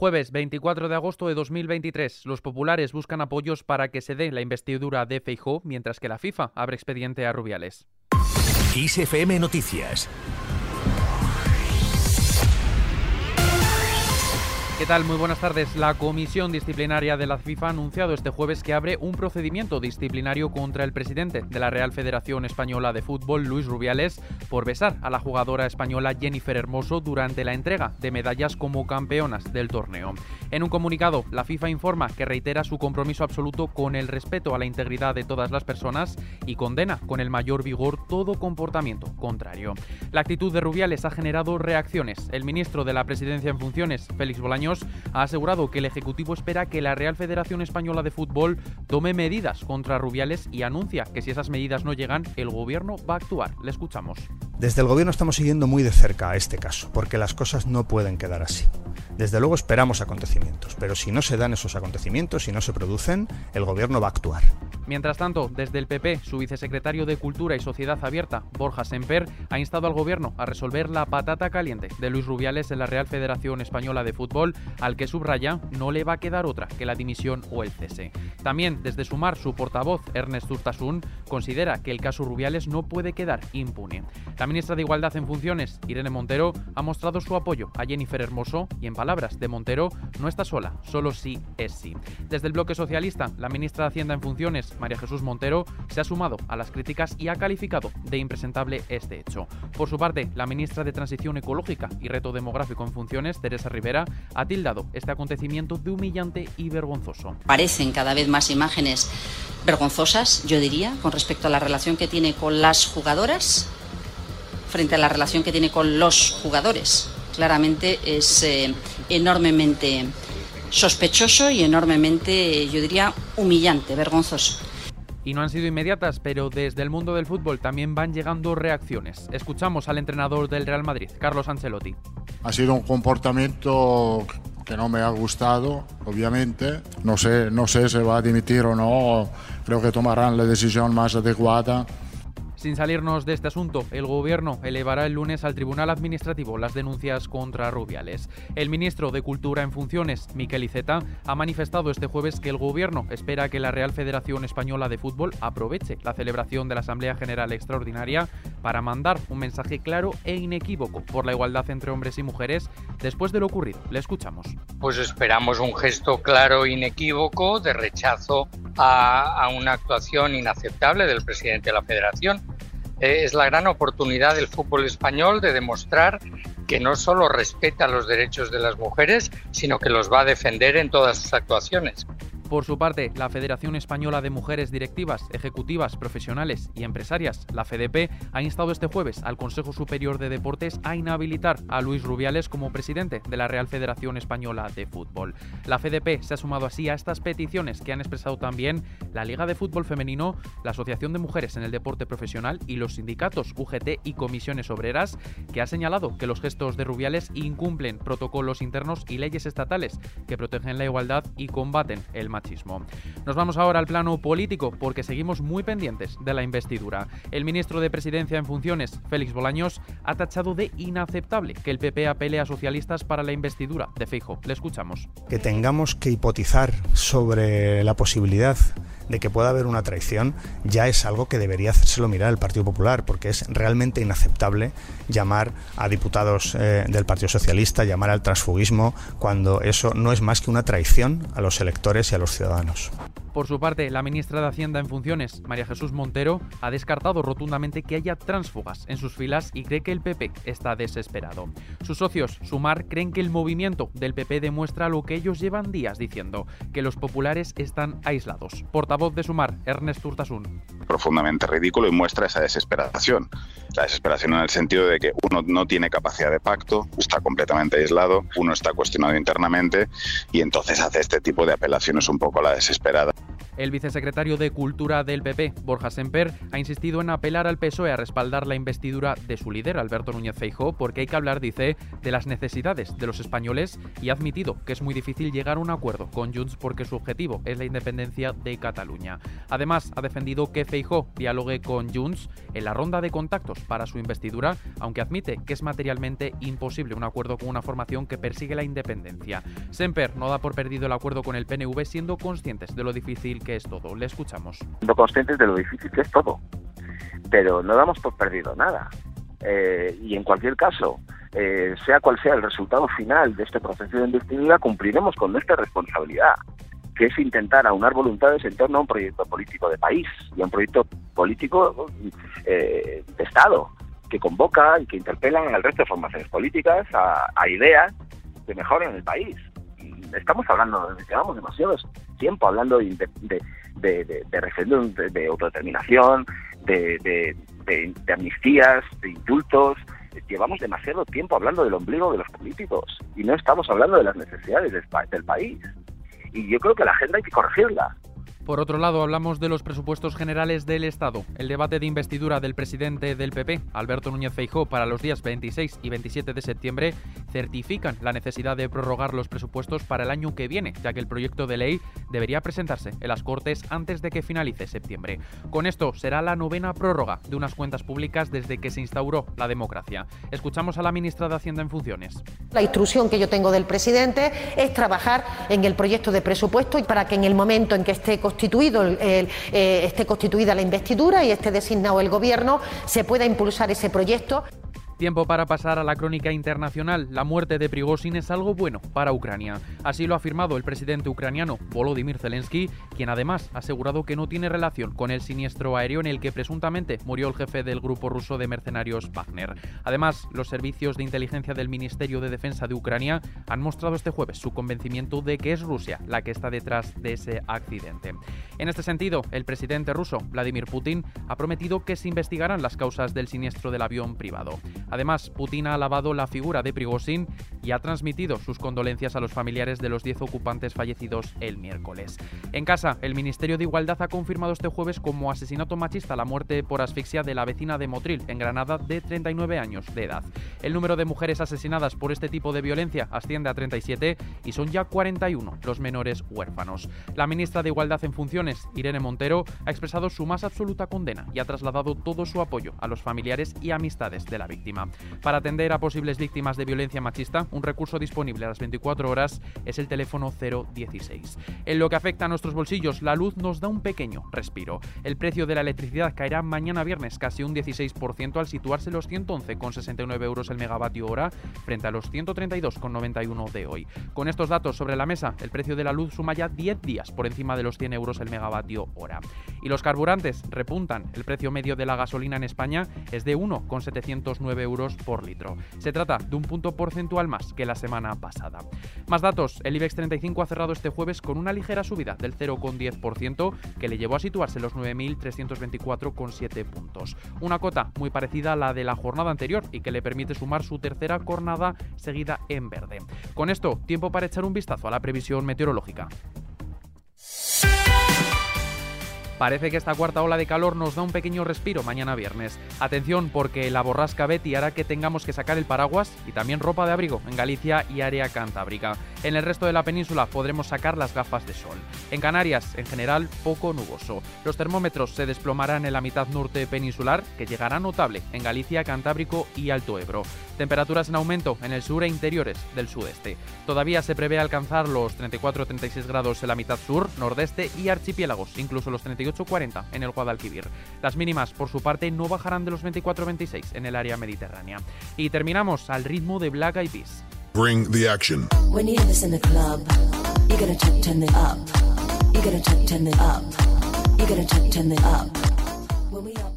Jueves 24 de agosto de 2023. Los populares buscan apoyos para que se dé la investidura de Feijó, mientras que la FIFA abre expediente a Rubiales. ISFM Noticias. ¿Qué tal? Muy buenas tardes. La Comisión Disciplinaria de la FIFA ha anunciado este jueves que abre un procedimiento disciplinario contra el presidente de la Real Federación Española de Fútbol, Luis Rubiales, por besar a la jugadora española Jennifer Hermoso durante la entrega de medallas como campeonas del torneo. En un comunicado, la FIFA informa que reitera su compromiso absoluto con el respeto a la integridad de todas las personas y condena con el mayor vigor todo comportamiento contrario. La actitud de Rubiales ha generado reacciones. El ministro de la Presidencia en funciones, Félix Ha asegurado que el Ejecutivo espera que la Real Federación Española de Fútbol tome medidas contra Rubiales y anuncia que si esas medidas no llegan, el Gobierno va a actuar. Le escuchamos. Desde el Gobierno estamos siguiendo muy de cerca este caso, porque las cosas no pueden quedar así. Desde luego esperamos acontecimientos, pero si no se dan esos acontecimientos, si no se producen, el Gobierno va a actuar. Mientras tanto, desde el PP, su vicesecretario de Cultura y Sociedad Abierta, Borja Semper, ha instado al Gobierno a resolver la patata caliente de Luis Rubiales en la Real Federación Española de Fútbol, al que subraya no le va a quedar otra que la dimisión o el cese. También, desde Sumar, su portavoz, Ernest Urtasun, considera que el caso Rubiales no puede quedar impune. La ministra de Igualdad en funciones, Irene Montero, ha mostrado su apoyo a Jennifer Hermoso y, en palabras de Montero, no está sola, solo sí es sí. Desde el bloque socialista, la ministra de Hacienda en funciones, María Jesús Montero, se ha sumado a las críticas y ha calificado de impresentable este hecho. Por su parte, la ministra de Transición Ecológica y Reto Demográfico en funciones, Teresa Rivera, ha tildado este acontecimiento de humillante y vergonzoso. Parecen cada vez más imágenes vergonzosas, yo diría, con respecto a la relación que tiene con las jugadoras frente a la relación que tiene con los jugadores. Claramente es eh, enormemente sospechoso y enormemente, yo diría, humillante, vergonzoso. Y no han sido inmediatas, pero desde el mundo del fútbol también van llegando reacciones. Escuchamos al entrenador del Real Madrid, Carlos Ancelotti. Ha sido un comportamiento que no me ha gustado, obviamente. No sé, no sé si va a dimitir o no. Creo que tomarán la decisión más adecuada. Sin salirnos de este asunto, el Gobierno elevará el lunes al Tribunal Administrativo las denuncias contra Rubiales. El ministro de Cultura en funciones, Miquel Iceta, ha manifestado este jueves que el Gobierno espera que la Real Federación Española de Fútbol aproveche la celebración de la Asamblea General Extraordinaria para mandar un mensaje claro e inequívoco por la igualdad entre hombres y mujeres después de lo ocurrido. Le escuchamos. Pues esperamos un gesto claro e inequívoco de rechazo a, a una actuación inaceptable del presidente de la Federación es la gran oportunidad del fútbol español de demostrar que no solo respeta los derechos de las mujeres, sino que los va a defender en todas sus actuaciones. Por su parte, la Federación Española de Mujeres Directivas, Ejecutivas, Profesionales y Empresarias, la FEDP, ha instado este jueves al Consejo Superior de Deportes a inhabilitar a Luis Rubiales como presidente de la Real Federación Española de Fútbol. La FEDP se ha sumado así a estas peticiones que han expresado también la Liga de Fútbol Femenino, la Asociación de Mujeres en el Deporte Profesional y los sindicatos UGT y comisiones obreras, que ha señalado que los gestos de Rubiales incumplen protocolos internos y leyes estatales que protegen la igualdad y combaten el machismo. Nos vamos ahora al plano político porque seguimos muy pendientes de la investidura. El ministro de Presidencia en funciones, Félix Bolaños, ha tachado de inaceptable que el PP apele a socialistas para la investidura de Feijo. Le escuchamos. Que tengamos que hipotizar sobre la posibilidad de que pueda haber una traición ya es algo que debería hacérselo mirar el Partido Popular, porque es realmente inaceptable llamar a diputados eh, del Partido Socialista, llamar al transfugismo, cuando eso no es más que una traición a los electores y a los ciudadanos. Por su parte, la ministra de Hacienda en funciones, María Jesús Montero, ha descartado rotundamente que haya tránsfugas en sus filas y cree que el PP está desesperado. Sus socios, Sumar, creen que el movimiento del PP demuestra lo que ellos llevan días diciendo, que los populares están aislados. Portavoz de Sumar, Ernest Urtasun. Profundamente ridículo y muestra esa desesperación. La desesperación en el sentido de que uno no tiene capacidad de pacto, está completamente aislado, uno está cuestionado internamente y entonces hace este tipo de apelaciones un poco a la desesperada. El vicesecretario de Cultura del PP, Borja Semper, ha insistido en apelar al PSOE a respaldar la investidura de su líder, Alberto Núñez Feijóo, porque hay que hablar, dice, de las necesidades de los españoles y ha admitido que es muy difícil llegar a un acuerdo con Junts porque su objetivo es la independencia de Cataluña. Además, ha defendido que Feijóo dialogue con Junts en la ronda de contactos para su investidura, aunque admite que es materialmente imposible un acuerdo con una formación que persigue la independencia. Semper no da por perdido el acuerdo con el PNV siendo conscientes de lo difícil que es todo. Le escuchamos. Siendo conscientes de lo difícil que es todo, pero no damos por perdido nada. Eh, y en cualquier caso, eh, sea cual sea el resultado final de este proceso de investidura, cumpliremos con nuestra responsabilidad, que es intentar aunar voluntades en torno a un proyecto político de país y a un proyecto político eh, de Estado, que convoca y que interpela al resto de formaciones políticas a, ideas que mejoren el país. Estamos hablando, llevamos demasiado tiempo hablando de, de, de, de referéndum de, autodeterminación, de, amnistías, de indultos. Llevamos demasiado tiempo hablando del ombligo de los políticos y no estamos hablando de las necesidades del país. Y yo creo que la agenda hay que corregirla. Por otro lado, hablamos de los presupuestos generales del Estado. El debate de investidura del presidente del PP, Alberto Núñez Feijó, para los días 26 y 27 de septiembre certifican la necesidad de prorrogar los presupuestos para el año que viene, ya que el proyecto de ley debería presentarse en las Cortes antes de que finalice septiembre. Con esto será la novena prórroga de unas cuentas públicas desde que se instauró la democracia. Escuchamos a la ministra de Hacienda en funciones. La instrucción que yo tengo del presidente es trabajar en el proyecto de presupuesto y para que en el momento en que esté constituido, eh, esté constituida la investidura y esté designado el Gobierno, se pueda impulsar ese proyecto. Tiempo para pasar a la crónica internacional. La muerte de Prigozhin es algo bueno para Ucrania. Así lo ha afirmado el presidente ucraniano Volodymyr Zelensky, quien además ha asegurado que no tiene relación con el siniestro aéreo en el que presuntamente murió el jefe del grupo ruso de mercenarios Wagner. Además, los servicios de inteligencia del Ministerio de Defensa de Ucrania han mostrado este jueves su convencimiento de que es Rusia la que está detrás de ese accidente. En este sentido, el presidente ruso Vladimir Putin ha prometido que se investigarán las causas del siniestro del avión privado. Además, Putin ha alabado la figura de Prigozhin y ha transmitido sus condolencias a los familiares de los 10 ocupantes fallecidos el miércoles. En casa, el Ministerio de Igualdad ha confirmado este jueves como asesinato machista la muerte por asfixia de la vecina de Motril, en Granada, de 39 años de edad. El número de mujeres asesinadas por este tipo de violencia asciende a 37 y son ya 41 los menores huérfanos. La ministra de Igualdad en funciones, Irene Montero, ha expresado su más absoluta condena y ha trasladado todo su apoyo a los familiares y amistades de la víctima. Para atender a posibles víctimas de violencia machista, un recurso disponible a las 24 horas es el teléfono 016. En lo que afecta a nuestros bolsillos, la luz nos da un pequeño respiro. El precio de la electricidad caerá mañana viernes casi un 16% al situarse los 111,69 euros el megavatio hora frente a los 132,91 de hoy. Con estos datos sobre la mesa, el precio de la luz suma ya 10 días por encima de los 100 euros el megavatio hora. Y los carburantes repuntan. El precio medio de la gasolina en España es de 1,709 euros por litro. Se trata de un punto porcentual más que la semana pasada. Más datos, el IBEX 35 ha cerrado este jueves con una ligera subida del 0,10% que le llevó a situarse en los 9.324,7 puntos. Una cota muy parecida a la de la jornada anterior y que le permite sumar su tercera jornada seguida en verde. Con esto, tiempo para echar un vistazo a la previsión meteorológica. Parece que esta cuarta ola de calor nos da un pequeño respiro mañana viernes. Atención porque la borrasca Betty hará que tengamos que sacar el paraguas y también ropa de abrigo en Galicia y área cantábrica. En el resto de la península podremos sacar las gafas de sol. En Canarias, en general, poco nuboso. Los termómetros se desplomarán en la mitad norte peninsular, que llegará notable en Galicia, Cantábrico y Alto Ebro. Temperaturas en aumento en el sur e interiores del sudeste. Todavía se prevé alcanzar los 34-36 grados en la mitad sur, nordeste y archipiélagos, incluso los 38-40 en el Guadalquivir. Las mínimas, por su parte, no bajarán de los 24-26 en el área mediterránea. Y terminamos al ritmo de Black Eyed Peas. Bring the action. When you in the club, you gotta turn it up. You gotta turn it up. You gotta turn it up.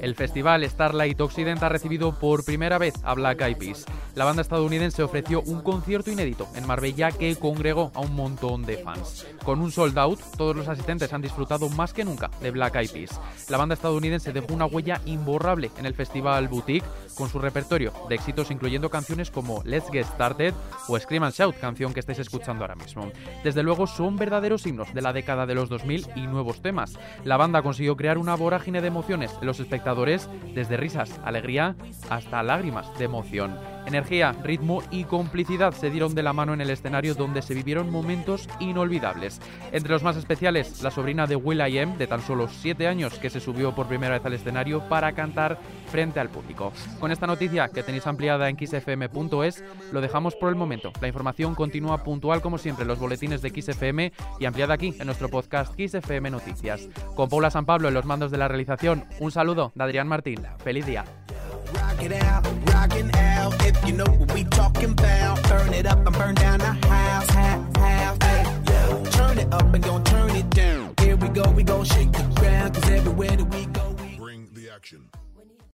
El festival Starlight Occident ha recibido por primera vez a Black Eyed Peas. La banda estadounidense ofreció un concierto inédito en Marbella que congregó a un montón de fans. Con un sold out, todos los asistentes han disfrutado más que nunca de Black Eyed Peas. La banda estadounidense dejó una huella imborrable en el festival Boutique con su repertorio de éxitos incluyendo canciones como Let's Get Started o Scream and Shout, canción que estáis escuchando ahora mismo. Desde luego son verdaderos himnos de la década de los 2000 y nuevos temas. La banda consiguió crear una vorágine de emociones los espectadores, desde risas, alegría hasta lágrimas de emoción. Energía, ritmo y complicidad se dieron de la mano en el escenario donde se vivieron momentos inolvidables. Entre los más especiales, la sobrina de Will I de tan solo 7 años, que se subió por primera vez al escenario para cantar frente al público. Con esta noticia que tenéis ampliada en xfm.es, lo dejamos por el momento. La información continúa puntual como siempre en los boletines de XFM y ampliada aquí en nuestro podcast XFM Noticias. Con Paula San Pablo en los mandos de la realización, un saludo de Adrián Martín. Feliz día. rock it out, rockin' out. If you know what we talking about, burn it up and burn down the house, half, half, hey, yo. Turn it up and gon' turn it down. Here we go, we gon' shake the ground, cause everywhere that we go.